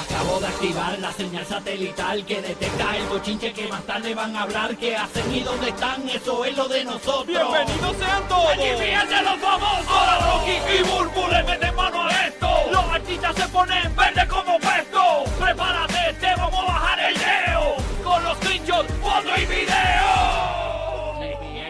Acabo de activar la señal satelital que detecta el bochinche que más tarde van a hablar. ¿Qué hacen y dónde están? Eso es lo de nosotros. ¡Bienvenidos sean todos! ¡Aquí fíjense los famosos! Ahora Rocky y Burbu le meten mano a esto. Los artistas se ponen verde como puesto. Prepárate, te vamos a bajar el leo. Con los screenshots, foto y video.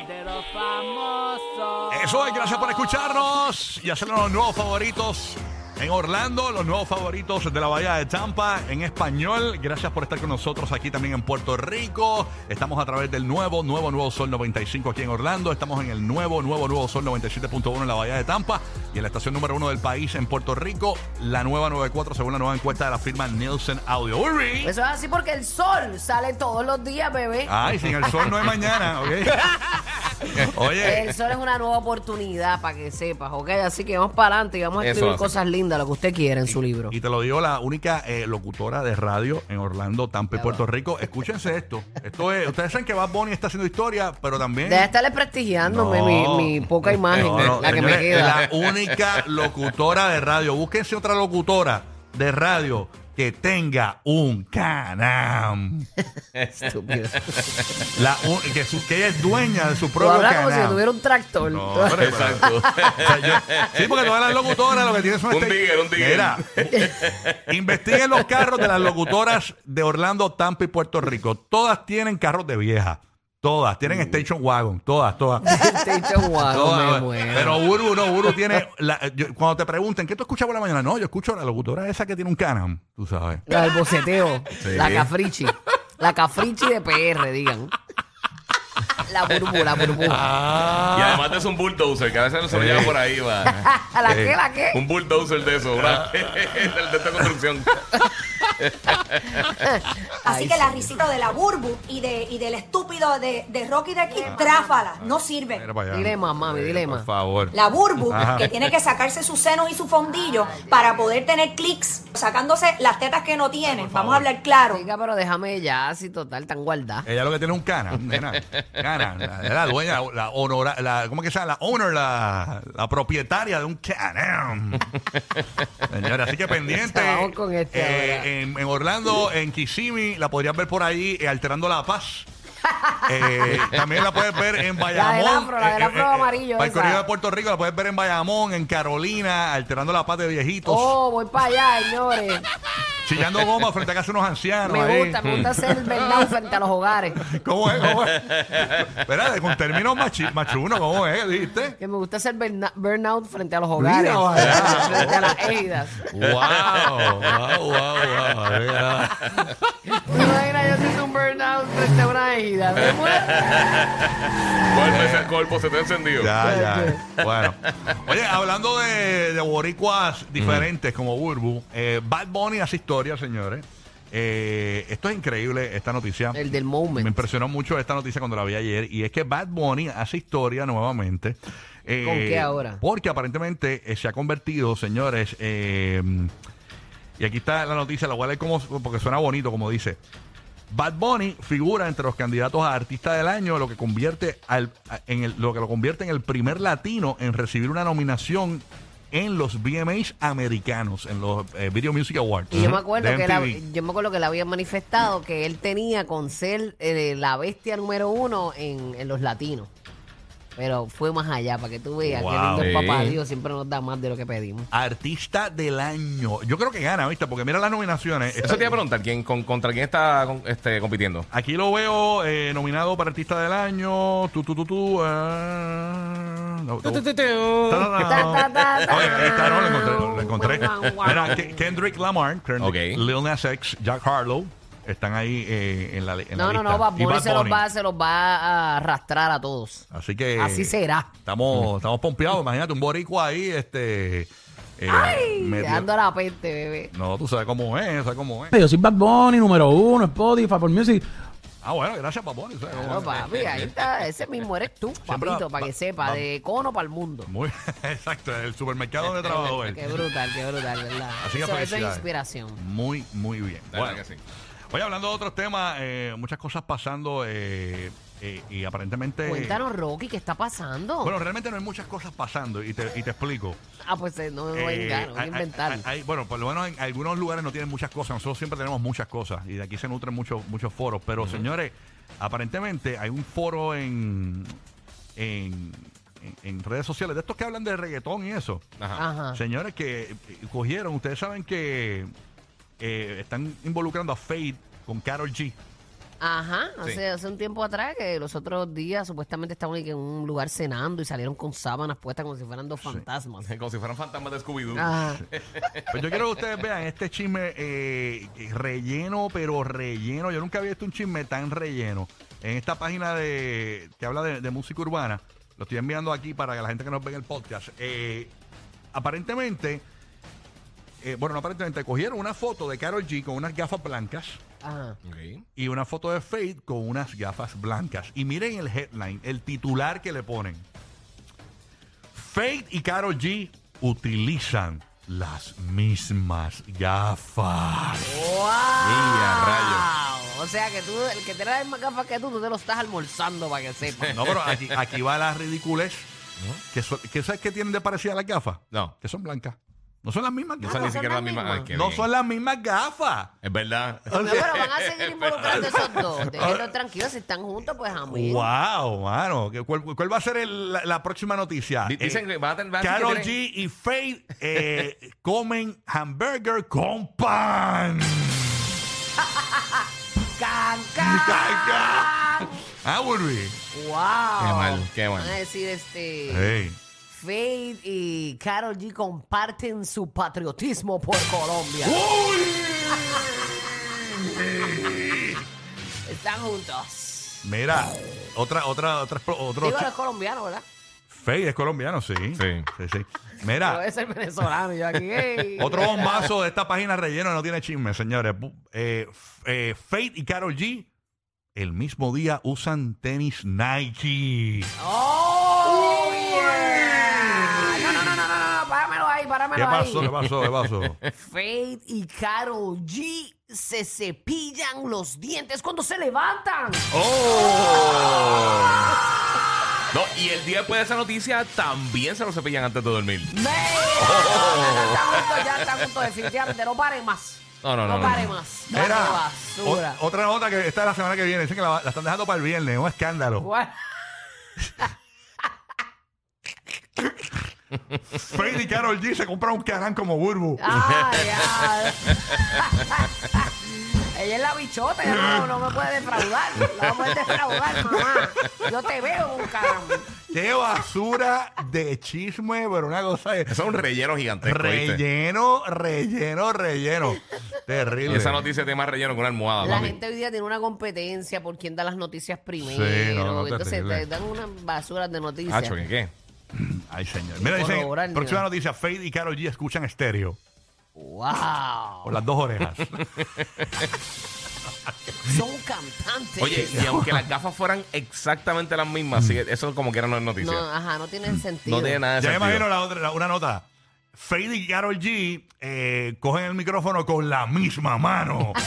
de los famosos. Eso es, gracias por escucharnos y hacer los nuevos favoritos en Orlando, los nuevos favoritos de la Bahía de Tampa en español. Gracias por estar con nosotros aquí también en Puerto Rico. Estamos a través del nuevo, nuevo, nuevo Sol 95 aquí en Orlando. Estamos en el nuevo, nuevo, nuevo Sol 97.1 en la Bahía de Tampa y en la estación número uno del país en Puerto Rico, la nueva 94 según la nueva encuesta de la firma Nielsen Audio. Eso es así porque el sol sale todos los días, bebé. Ay, sin el sol no es mañana, ¿ok? Oye. El sol es una nueva oportunidad para que sepas, ¿ok? Así que vamos para adelante y vamos a Eso escribir cosas lindas, lo que usted quiera en su libro. Y te lo digo la única eh, locutora de radio en Orlando, Tampa y Puerto Rico. Escúchense esto. Esto es, ustedes saben que Bad Bunny está haciendo historia, pero también. Deja de estarle prestigiándome No. mi, mi poca imagen, No, no, la que señores, me queda. La única locutora de radio. Búsquense otra locutora de radio que tenga un canam. Estúpido. La un- que, su- que ella es dueña de su Tú propio hablas como si canam. tuviera un tractor. No, hombre, pero- Exacto. o sea, yo- sí, porque todas las locutoras lo que tienen son Un este- digger, un digger. Mira, investiguen los carros de las locutoras de Orlando, Tampa y Puerto Rico. Todas tienen carros de vieja. Todas. Tienen station wagon. Todas, todas. Station wagon, Todas. me muero. Pero Uru no, Uru tiene. la- yo- cuando te pregunten, ¿qué tú escuchas por la mañana? No, yo escucho a la locutora esa que tiene un canam, tú sabes. La del boceteo. Sí. La cafrichi. La cafrichi de PR, digan. La burbu, la burbu. Y Ah. además de eso un bulldozer, que a veces se lo lleva por ahí, va. ¿La qué, la qué? Un bulldozer de eso, de, de esta construcción. Así que la risita de la Burbu y, de, y del estúpido de, de Rocky de aquí, tráfala, no sirve. Mira para allá. Dile más, mami, Sí, dile Por favor. La Burbu, Ajá. que tiene que sacarse sus senos y su fondillo para poder tener clics, sacándose las tetas que no tiene. Vamos a hablar claro. Chica, pero déjame ya, así total, tan guardada. Ella lo que tiene es un cana, nena. Cana. La, la dueña, la honora, la, ¿cómo que se llama? La owner, la, la propietaria de un cana. Señora, así que pendiente. Vamos con este Eh, ahora. En, Orlando, en Kissimmee, la podrías ver por ahí eh, alterando la paz. Eh, también la puedes ver en Bayamón. del afro, la del eh, afro amarillo Para el corrido de Puerto Rico la puedes ver en Bayamón, en Carolina, alterando la paz de viejitos. Oh, voy para allá, señores. Chillando goma frente a casa de unos ancianos. Me ahí. gusta, me gusta hacer el burnout frente a los hogares. ¿Cómo es? ¿Cómo es? Espérate, con términos machi- machunos, ¿cómo es? ¿Dijiste? Que me gusta hacer burna- burnout frente a los hogares. Mira, vaya. frente a las égidas. ¡Wow! ¡Wow, wow, wow! Mira. Burnout frente a una égida? Me muero. Con el, mese- con el boceteo encendido. Ya, ya. Bueno. Oye, hablando de, de boricuas diferentes como Burbu, eh, Bad Bunny hace historia, señores. Eh, esto es increíble, esta noticia. El del Me moment. impresionó mucho esta noticia cuando la vi ayer. Y es que Bad Bunny hace historia nuevamente. Eh, ¿Con qué ahora? Porque aparentemente eh, se ha convertido, señores. eh, y aquí está la noticia, la cual es como. Porque suena bonito, como dice. Bad Bunny figura entre los candidatos a artista del año, lo que convierte al, en el, lo que lo convierte en el primer latino en recibir una nominación en los VMAs americanos, en los eh, Video Music Awards. Y yo me acuerdo que hab- yo me acuerdo que él había manifestado que él tenía con ser eh, la bestia número uno en, en los latinos. Pero fue más allá, para que tú veas que Wow. lindo el Sí. papá Dios siempre nos da más de lo que pedimos. Artista del año. Yo creo que gana, ¿viste? Porque mira las nominaciones. Eso te iba a preguntar, ¿quién, con- ¿contra quién está con- este, compitiendo? Aquí lo veo eh, nominado para Artista del Año. Tú, tú, tú, tú. ah, no, no. Ta, ta, ta, Oye, ahí está, no, lo encontré. Lo encontré. Guau, guau, guau. Mira, Ke- Kendrick Lamar, Kendrick, Ok. Lil Nas X, Jack Harlow están ahí eh, en la, en la No, no, lista. no, Bad Bunny Bad se los, va, se los va a arrastrar a todos. Así que. Así será. Estamos, estamos pompeados. Imagínate un boricua ahí, este. eh, Ay, medio- dando la peste, bebé. No, tú sabes cómo es, sabes cómo es. Yo soy Bad Bunny, número uno, Spotify, Apple Music. Ah, bueno, gracias, Papón. No, papi, ahí está, ese mismo eres tú, papito, para que sepa, de cono para el mundo. Muy exacto, el supermercado donde trabajó él. Qué brutal, qué brutal, ¿verdad? Así que eso, eso es inspiración. Muy, muy bien. Bueno, verdad que sí. Oye, hablando de otros temas, eh, muchas cosas pasando. eh, eh, y aparentemente... Cuéntanos, Rocky, ¿qué está pasando? Bueno, realmente no hay muchas cosas pasando y te, y te explico. ah, pues eh, no me voy a Eh, engañar, voy a inventar. hay- hay- bueno, por lo menos en algunos lugares no tienen muchas cosas. Nosotros siempre tenemos muchas cosas y de aquí se nutren muchos muchos foros. Pero, señores, aparentemente hay un foro en, en, en- en redes sociales de estos que hablan de reggaetón y eso. Ajá. Ajá. Señores que cogieron, ustedes saben que eh, están involucrando a Fade con Carol G. Ajá, hace, Sí. hace un tiempo atrás que los otros días supuestamente estaban en un lugar cenando y salieron con sábanas puestas como si fueran dos fantasmas. Como si fueran fantasmas de Scooby-Doo. Ajá. Pues yo quiero que ustedes vean este chisme eh, relleno, pero relleno. Yo nunca había visto un chisme tan relleno. En esta página de que habla de, de música urbana, lo estoy enviando aquí para que la gente que nos ve en el podcast. eh, aparentemente, eh, bueno, no aparentemente, cogieron una foto de Carol G con unas gafas blancas Ajá. Y una foto de Fade con unas gafas blancas. Y miren el headline, el titular que le ponen. Fade y Carol G utilizan las mismas gafas. ¡Wow! a O sea que tú, el que tiene las mismas gafas que tú, tú te lo estás almorzando para que sepas. No, pero aquí, aquí va la ridiculez. Que, son- que ¿Sabes qué tienen de parecida las gafas? No. Que son blancas. No son las mismas No gafas. son ni son siquiera las las mismas. mismas. Ay, qué No bien. son las mismas gafas. Es verdad. No, pero van a seguir involucrando esos dos. Déjenlos tranquilos, si están juntos, pues a mí. Wow, mano. ¿Qué- ¿Cuál, cuál va a ser el- la, la próxima noticia? Di- Dicen Eh, que van a tener. van a decir Carol tienen- G y Faith eh, comen hamburger con pan. ¡Can, can! ah, Burby. ¡Wow! Qué mal, qué mal. Van a decir, este... Hey. Fade y Carol G comparten su patriotismo por Colombia. Están juntos. Mira, otra, otra, otra, otro. Digo, chi- es colombiano, ¿verdad? Faith es colombiano, sí. Sí. sí, sí. Mira, debe ser venezolano. Yo aquí, ey. otro bombazo de esta página relleno no tiene chisme, señores. Bu- Eh, F- eh, Faith y Carol G el mismo día usan tenis Nike. ¡Oh, yeah! No, no, no, no, no, no, páramelo ahí, ¿Qué pasó? ¿Qué ahí. pasó? ¿Qué pasó? Fade y Carol G se cepillan los dientes cuando se levantan. ¡Oh! No, y el día después de esa noticia también se lo cepillan antes de dormir. ¡Mira! Ya están juntos, ya están juntos, definitivamente. No paren más. No, no, no, No no. pare más. No basura. o- otra nota que está la semana que viene. Dicen que la, la están dejando para el viernes. Un escándalo. Guau. Faith y Carol G se compran un canal como Burbu. Ah, ya. Ella es la bichota, ella no, no me puede defraudar. No me puede defraudar, mamá. Yo te veo un caramba. Qué basura de chisme, pero una cosa de... Eso es un relleno gigantesco. Relleno, relleno, relleno. Terrible. Esa noticia tiene más relleno que una almohada, La papi. gente hoy día tiene una competencia por quién da las noticias primero. Sí, no, no, Entonces terrible. te dan unas basuras de noticias. Hacho, ¿qué qué? Ay, señor. Mira, dicen, Corroborar ni próxima noticia, Faith y Carol G escuchan estéreo. ¡Wow! Por las dos orejas. Son cantantes. Oye, y aunque las gafas fueran exactamente las mismas, sí, eso como quiera no es noticia. No, No, ajá, no tienen sentido. tiene nada de ya me sentido. imagino la otra, la- una nota. Faith y Carol G eh, cogen el micrófono con la misma mano.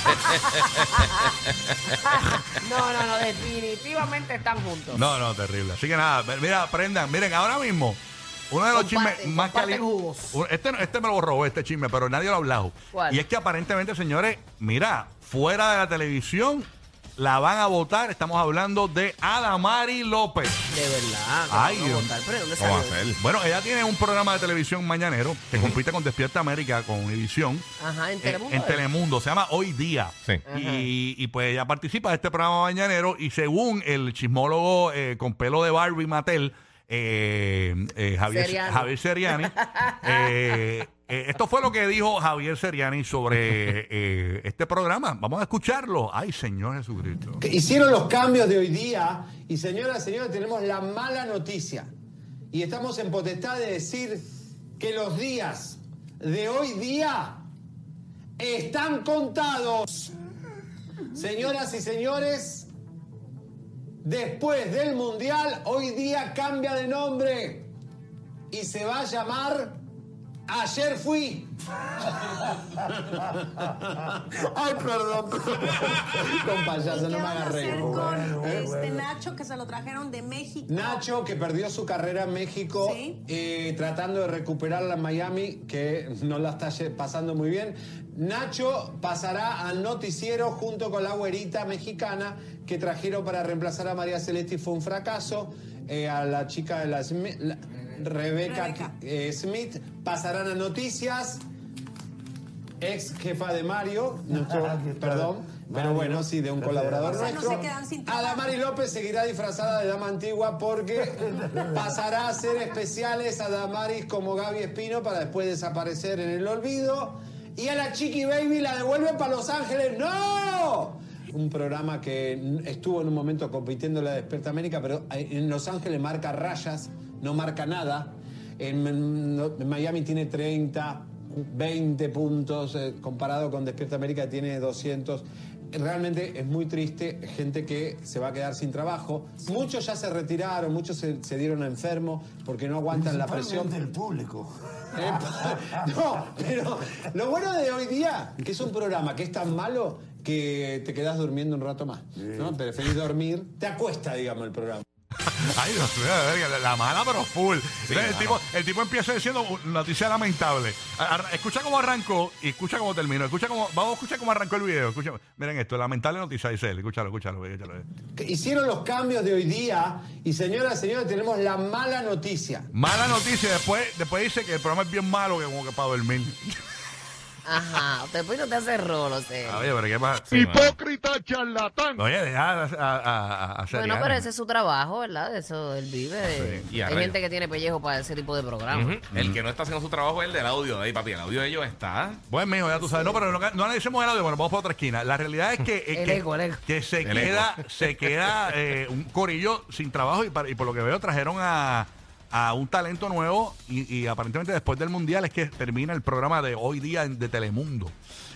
No, no, no, definitivamente están juntos. No, no, terrible. Así que nada, mira, aprendan. Miren, ahora mismo, uno de los chismes más calientes. jugos. Este, este me lo robó, este chisme, pero nadie lo ha hablado. ¿Cuál? Y es que aparentemente, señores, mira, fuera de la televisión, la van a votar. Estamos hablando de Adamari López. De verdad. que Ay, van a Dios. votar, pero ¿dónde ¿Cómo va a salió? ser? Bueno, ella tiene un programa de televisión mañanero que compite con Despierta América, con Univisión. Ajá, en eh, Telemundo. en Telemundo, se llama Hoy Día. Sí. Y, y, pues ella participa de este programa mañanero y según el chismólogo eh, con pelo de Barbie Mattel, eh, eh, Javier Seriani. Javier Seriani, eh, eh, esto fue lo que dijo Javier Seriani sobre eh, este programa. Vamos a escucharlo. Ay, Señor Jesucristo. hicieron los cambios de hoy día y señoras, señores, tenemos la mala noticia. Y estamos en potestad de decir que los días de hoy día están contados. Señoras y señores, después del Mundial, hoy día cambia de nombre y se va a llamar Ayer fui. Ay, perdón. Con payaso, no me agarré. Este Nacho que se lo trajeron de México. Nacho, que perdió su carrera en México, Sí. eh, tratando de recuperarla en Miami, que no la está pasando muy bien. Nacho pasará al noticiero junto con la güerita mexicana que trajeron para reemplazar a María Celeste y fue un fracaso. Eh, a la chica de la, Smi- la- Rebeca, Rebeca. eh, Smith pasarán a noticias. Ex jefa de Mario, nuestro, perdón, pero bueno, sí, de un colaborador O sea, no nuestro. se quedan sin trabajo. Adamari López seguirá disfrazada de dama antigua porque pasará a hacer especiales a Damaris como Gaby Espino para después desaparecer en el olvido. Y a la Chiqui Baby la devuelven para Los Ángeles. ¡No! Un programa que estuvo en un momento compitiendo en la Despierta América, pero en Los Ángeles marca rayas, no marca nada. En, en Miami tiene 30, 20 puntos, eh, comparado con Despierta América tiene 200. Realmente es muy triste, gente que se va a quedar sin trabajo. Muchos ya se retiraron, muchos se, se dieron enfermos porque no aguantan la presión. del público. Eh, no, pero lo bueno de hoy día, que es un programa que es tan malo que te quedas durmiendo un rato más. ¿no? Preferís dormir, te acuesta, digamos, el programa. Ay, Dios mío, la, la mala pero full. Entonces, el, mano. tipo, el tipo empieza diciendo una noticia lamentable. A- escucha cómo arrancó y escucha cómo terminó. Escucha cómo, vamos a escuchar cómo arrancó el video. Escucha, miren esto, lamentable noticia, dice él. Escúchalo, escúchalo, escúchalo. Hicieron los cambios de hoy día y señoras, señores, tenemos la mala noticia. Mala noticia, después, después dice que el programa es bien malo, que como que para dormir. Ajá, usted pues no te hace rolo, sé. Oye, pero qué más. Hipócrita charlatán. Oye, deja a, a, a, a Bueno, pero ese es su trabajo, ¿verdad? De Eso él vive. de- Sí, y a Hay rayos. gente que tiene pellejo para ese tipo de programa. Ujú. El que no está haciendo su trabajo es el del audio. Ahí, papi, el audio de ellos está. Buen mijo, ya tú sabes. No, pero no, no analicemos el audio, bueno, vamos para otra esquina. La realidad es que, eh, El que, eco, el eco. que se El queda, se queda eh, un corillo sin trabajo y, para- y por lo que veo trajeron a, a un talento nuevo y, y aparentemente después del Mundial es que termina el programa de hoy día de Telemundo.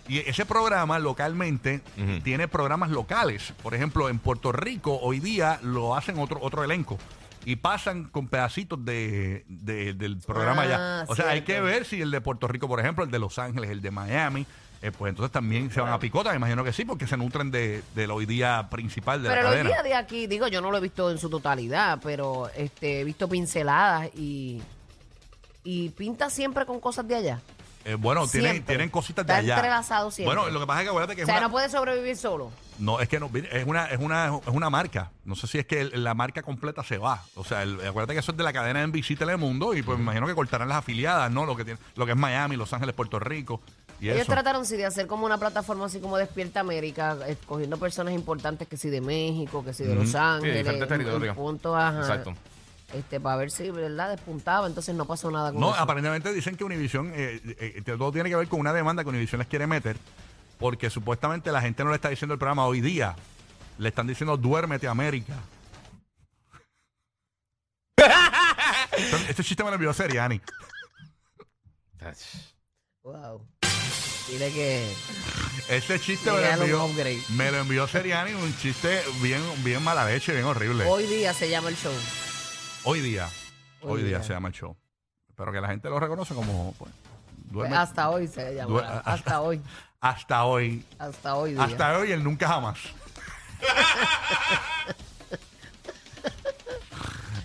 Y ese programa localmente tiene programas locales. Por ejemplo, en Puerto Rico hoy día lo hacen otro, otro elenco. Y pasan con pedacitos de, de- del programa Ah, ya. O sea, hay que ver si el de Puerto Rico, por ejemplo, el de Los Ángeles, el de Miami, eh, pues entonces también se van a picota, me imagino que sí, porque se nutren de, del hoy día principal de Pero la el cadena. día de aquí, digo, yo no lo he visto en su totalidad, pero este, he visto pinceladas y, y pinta siempre con cosas de allá. Eh, bueno, tienen, tienen cositas de Está allá. entrelazado siempre. Bueno, lo que pasa es que acuérdate que O es sea, una, no puede sobrevivir solo. no, es que no, es una, es una, es una marca. No sé si es que el- la marca completa se va. O sea, el- acuérdate que eso es de la cadena NBC Telemundo y pues me imagino que cortarán las afiliadas, ¿no? Lo que tiene, lo que es Miami, Los Ángeles, Puerto Rico y Ellos eso. trataron sí de hacer como una plataforma así como Despierta América, escogiendo personas importantes que sí de México, que sí de Los Ángeles, en territorios. puntos, ajá. Exacto. Este, para ver si, ¿verdad? Despuntaba, entonces no pasó nada con No, eso. aparentemente dicen que Univision, eh, eh, eh, todo tiene que ver con una demanda que Univision les quiere meter, porque supuestamente la gente no le está diciendo el programa hoy día, le están diciendo duérmete América. Entonces, este chiste me lo envió Seriani. Wow. Dile que... Este chiste me lo, envió, me lo envió Seriani, un chiste bien, bien mala leche, bien horrible. Hoy, Hoy día se llama el show. día, hoy, Hoy día. día. se llama el show. Pero que la gente lo reconoce como, pues, duerme- hasta hoy se llama. hasta hoy. hasta hoy. Hasta hoy día. Hasta hoy el nunca jamás.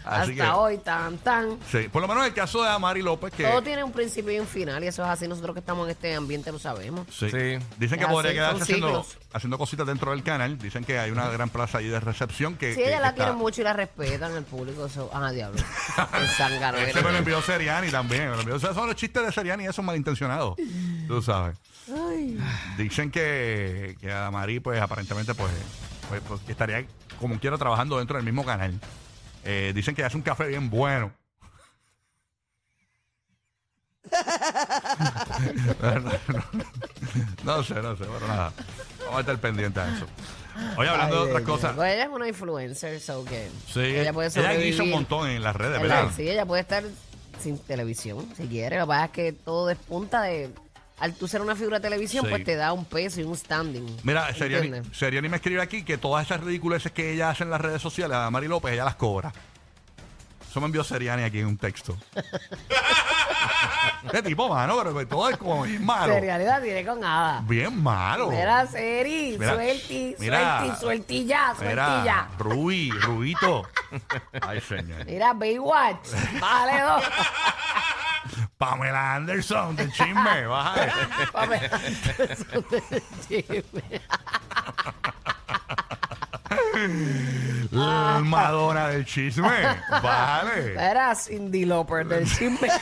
Así hasta que, hoy, tan, tan. sí, por lo menos en el caso de Amari López, que Todo tiene un principio y un final, y eso es así. Nosotros que estamos en este ambiente lo sabemos. sí, Sí. dicen que Es podría así, quedarse son haciendo, ciclos. haciendo cositas dentro del canal. Dicen que hay una gran plaza ahí de recepción que. Si que- ella que la está- quiere mucho y la respetan, el público. Eso, ah, diablo. El zángano. Ese me lo envió Seriani también. me lo envió. O sea, son los chistes de Seriani esos malintencionados. Tú sabes. Dicen que, que Adamari, pues aparentemente, pues, pues, pues, que estaría como quiera trabajando dentro del mismo canal. Eh, dicen que hace un café bien bueno. no, sé, no sé, pero nada. Vamos a estar pendientes a eso. Oye, hablando de otras cosas. Pues ella es una influencer, so que Sí, ella puede ella guisa un montón en las redes. ¿verdad? Sí, ella puede estar sin televisión, si quiere. Lo que pasa es que todo despunta de... Al tú ser una figura de televisión, Sí. pues te da un peso y un standing. Mira, Seriani, ¿entiendes? Seriani me escribe aquí que todas esas ridiculeces que ella hace en las redes sociales, a Mari López, ella las cobra. Eso me envió Seriani aquí en un texto. Este tipo, mano, pero que todo es como bien malo. Serialidad tiene con nada. Bien malo. Mira, Seri, Mira, suelti, mira, suelti, sueltilla, Mira, sueltilla. Rubí, Rubito. Ay, señor. Mira, Baywatch, bájale dos. Pamela Anderson, del chisme, bájale. Pamela Anderson del chisme. La Madonna del chisme, bájale. Era Cindy Lauper del chisme.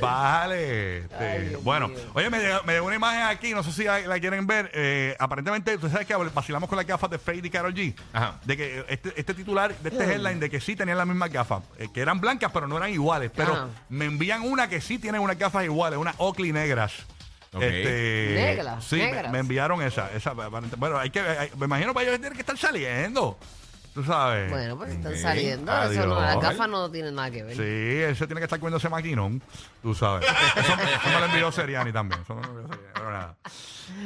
Bájale. este, Ay, Dios bueno, mío. oye, me llegó, me llegó una imagen aquí, no sé si la, la quieren ver. eh, aparentemente, tú sabes que vacilamos con las gafas de Fade y Karol G. Ajá. De que este, este titular de este headline de que sí tenían las mismas gafas, eh, que eran blancas, pero no eran iguales. Pero Ajá. me envían una que sí tiene unas gafas iguales, unas Oakley negras. Ok. Este, Negras, Sí, me-. Me, enviaron esa. esa bueno, hay que, hay- me imagino para ellos tienen que estar saliendo. Tú sabes. Bueno, pues están Ok. saliendo. Eso no, Adiós. las gafas no tienen nada que ver. Sí, ese tiene que estar comiendo ese maquinón, tú sabes. Eso, eso me lo envió Seriani también. Eso me lo envió Seriani, pero nada.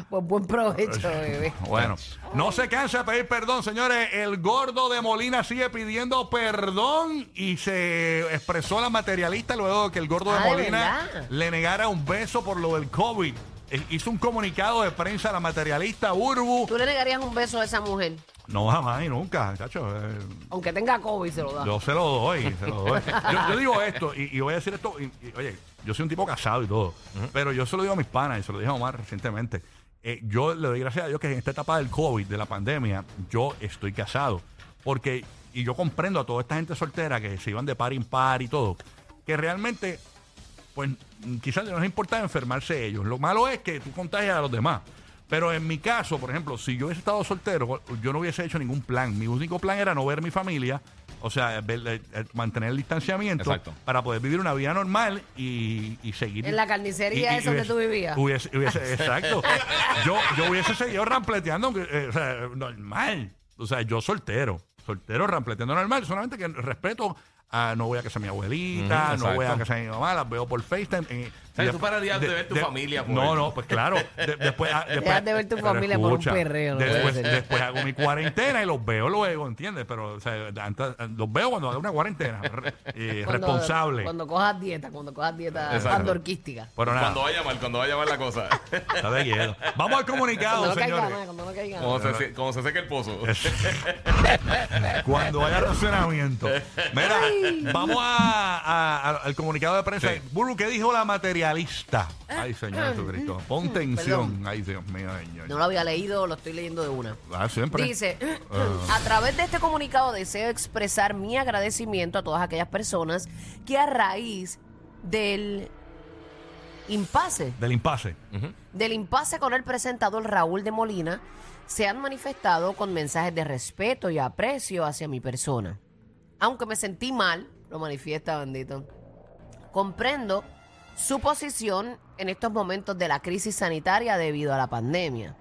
Pues buen provecho, bebé. Bueno, no se cansa de pedir perdón, señores. El gordo de Molina sigue pidiendo perdón y se expresó la materialista luego de que el gordo de Ah, ¿de Molina verdad? le negara un beso por lo del COVID. Eh, Hizo un comunicado de prensa a la materialista Urbu. ¿Tú le negarías un beso a esa mujer? No, jamás y nunca, chacho. eh, Aunque tenga COVID, se lo da. Yo se lo doy, se lo doy. Yo, yo digo esto, y, y voy a decir esto, y, y, oye, yo soy un tipo casado y todo, pero yo se lo digo a mis panas, y se lo dije a Omar recientemente. Eh, yo le doy gracias a Dios que en esta etapa del COVID, de la pandemia, yo estoy casado. Porque, y yo comprendo a toda esta gente soltera que se iban de par en par y todo, que realmente, pues mm, quizás no les importa enfermarse ellos. Lo malo es que tú contagias a los demás. Pero en mi caso, por ejemplo, si yo hubiese estado soltero, yo no hubiese hecho ningún plan. Mi único plan era no ver mi familia, o sea, ver- eh, eh, mantener el distanciamiento Exacto. para poder vivir una vida normal y, y seguir. En la carnicería esa donde hubiese- tú vivías. hubiese- hubiese- exacto. yo, yo hubiese seguido rampleteando, eh, o sea, normal. O sea, yo soltero. Soltero, rampleteando normal. Solamente que respeto a no voy a casa de mi abuelita, no voy a casa de mi mamá, las veo por FaceTime. Sea, y tú pararías de ver tu familia, pues. No, no, pues claro. De- después, ah, después- de ver tu familia por un perreo, no Después, hago mi cuarentena y los veo luego, ¿entiendes? Pero o sea, antes- los veo cuando hago una cuarentena. re- eh, Cuando- responsable. Cuando cojas dieta, cuando cojas dieta pandorquística. Pero nada, Cuando vaya mal, cuando vaya mal la cosa. está de hielo. Vamos al comunicado, Cuando no caiga señores. nada, cuando no caiga Como nada. se, se seque el pozo. Cuando haya racionamiento. Mira, vamos a, a- a- al comunicado de prensa. Sí. Burbu, ¿qué dijo la materialista? Ay, Señor Jesucristo. Pon tensión. Perdón. Ay, Dios mío, señor. No lo había leído, lo estoy leyendo de una. Ah, siempre. Dice, a través de este comunicado deseo expresar mi agradecimiento a todas aquellas personas que a raíz del impasse, Del impasse. del impasse con el presentador Raúl de Molina, se han manifestado con mensajes de respeto y aprecio hacia mi persona. Aunque me sentí mal, lo manifiesta bendito, comprendo su posición en estos momentos de la crisis sanitaria debido a la pandemia.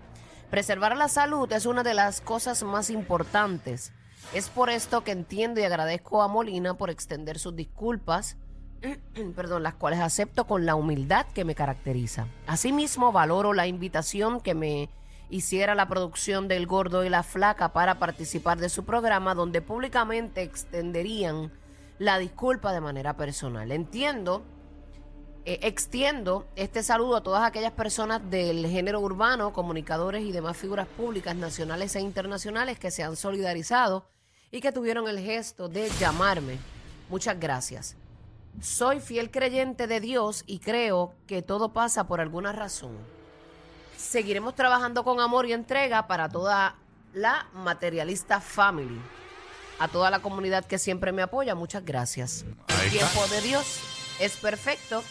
Preservar la salud es una de las cosas más importantes. Es por esto que entiendo y agradezco a Molina por extender sus disculpas, perdón, las cuales acepto con la humildad que me caracteriza. Asimismo, valoro la invitación que me hiciera la producción del Gordo y la Flaca para participar de su programa, donde públicamente extenderían la disculpa de manera personal. Entiendo eh, extiendo este saludo a todas aquellas personas del género urbano, comunicadores y demás figuras públicas nacionales e internacionales que se han solidarizado y que tuvieron el gesto de llamarme. Muchas gracias. Soy fiel creyente de Dios y creo que todo pasa por alguna razón. Seguiremos trabajando con amor y entrega para toda la materialista family. A toda la comunidad que siempre me apoya, muchas gracias. El tiempo de Dios es perfecto.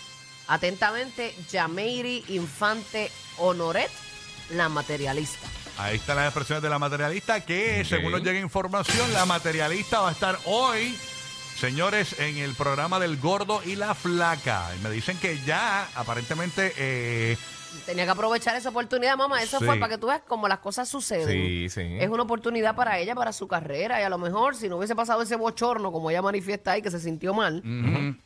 Atentamente, Yameiri Infante Honoret, la materialista. Ahí están las expresiones de la materialista que, según nos llega información, la materialista va a estar hoy, señores, en el programa del gordo y la flaca. Y me dicen que ya, aparentemente, eh, Tenía que aprovechar esa oportunidad, mamá. Eso Sí. fue para que tú veas cómo las cosas suceden. Sí, sí. Es una oportunidad para ella, para su carrera. Y a lo mejor, si no hubiese pasado ese bochorno, como ella manifiesta ahí, que se sintió mal,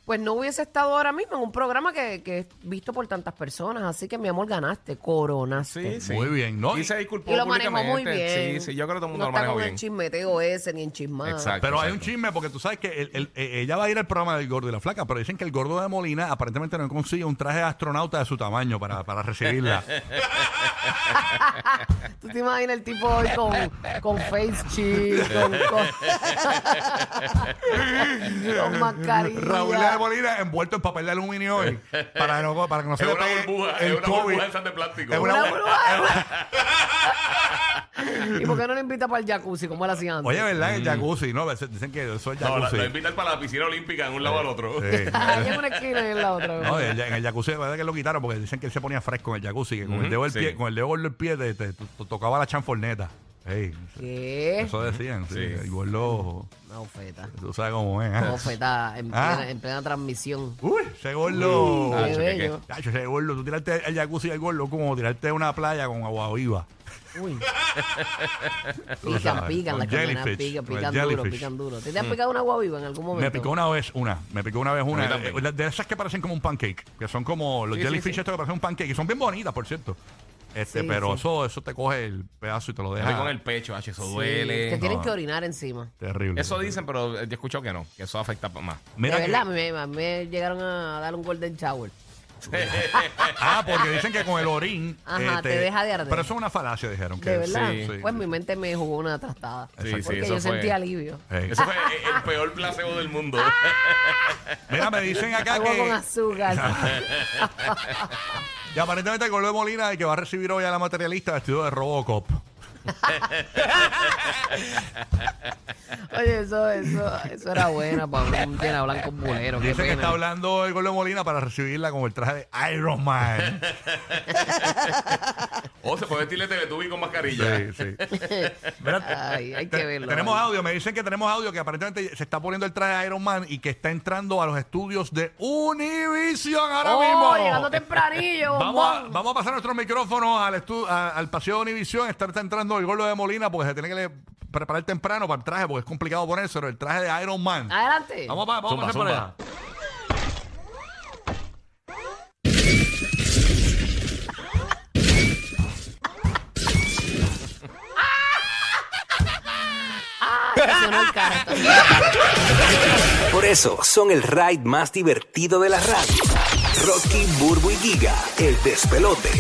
pues no hubiese estado ahora mismo en un programa que, que es visto por tantas personas. Así que, mi amor, ganaste, coronaste. Sí, sí. Muy bien, ¿no? Y se disculpó Y lo manejó muy públicamente. bien. Sí, sí, yo creo que todo el mundo no lo está manejó con bien. el chismeteo ese, ni en chismada. Exacto. Pero hay un exacto. chisme porque tú sabes que el- el- eh, ella va a ir al programa del gordo y la flaca, pero dicen que el gordo de Molina aparentemente no consigue un traje de astronauta de su tamaño para, para recibirla. ¿Tú te imaginas el tipo hoy con, con face shield, con, con, con mascarilla? Raúl de Molina envuelto en papel de aluminio hoy para, no, para que no se Es le una pegue burbuja, el es una COVID. burbuja de plástico. Es una Una bu- burbuja. ¿Y por qué no le invita para el jacuzzi como él hacía antes? Oye, ¿verdad? El jacuzzi, ¿no? Dicen que eso es No, la, jacuzzi. la invitan para la piscina olímpica en un lado al otro. Sí. Ahí en una esquina y en la otra. No, el- en el jacuzzi, la verdad que lo quitaron porque dicen que él se ponía fresco en el jacuzzi, que con el dedo del sí. pie, con el dedo gordo del pie te, te- te- te tocaba la chanforneta. Ey, ¿Qué? eso decían, sí. Sí. El gordo, Una bofeta. tú sabes cómo es. Una ¿eh? bofeta en Ah. plena, en plena transmisión. Uy, ese gordo. Qué Tacho, ¿qué, bello. Tacho, ese gordo, tú tirarte el jacuzzi al gordo como tirarte a una playa con agua viva. Uy. Pican, pican, las cadenas jellyfish, pican, pican duro, pican duro. ¿Te, te has picado un agua viva en algún momento? Me picó una vez una, me picó una vez una, eh, de esas que parecen como un pancake, que son como los Sí, jellyfish sí. estos que parecen un pancake, y son bien bonitas, por cierto. Este, Sí, pero sí. eso, eso te coge el pedazo y te lo deja mí con el pecho, H, eso Sí, duele. Te tienen No. que orinar encima. terrible. Eso dicen, pero yo he escuchado que no, que eso afecta más. Mira de que- verdad, me, me llegaron a dar un golden shower. Ah, porque dicen que con el orín. Ajá, te deja de arder. Pero eso es una falacia, dijeron. Que De verdad. sí, Pues mi mente me jugó una trastada. Sí, sí, porque eso yo fue- sentí alivio. Ey. Eso fue el peor placebo del mundo. Mira, me dicen acá Agua con que. azúcar. Y aparentemente de Molina el que va a recibir hoy a la materialista vestido de Robocop. Oye, eso, eso, eso era buena para un llena blanco bulero. Dice que está hablando el gordo de Molina para recibirla con el traje de Iron Man. O se puede vestirle Teletubby con mascarilla. Sí, sí. Mira, Ay, hay que verlo. Tenemos audio, me dicen que tenemos audio que aparentemente se está poniendo el traje de Iron Man y que está entrando a los estudios de Univision ahora Oh, mismo. llegando tempranillo. Vamos a, vamos a pasar nuestros micrófonos al, al paseo de Univision. Está, está entrando el gordo de Molina porque se tiene que le- preparar temprano para el traje porque es complicado ponérselo. El traje de Iron Man. Adelante. Vamos, pa- vamos Zumba, a pasar allá. El carro. Por eso son el ride más divertido de la radio. Rocky, Burbu y Giga, el despelote.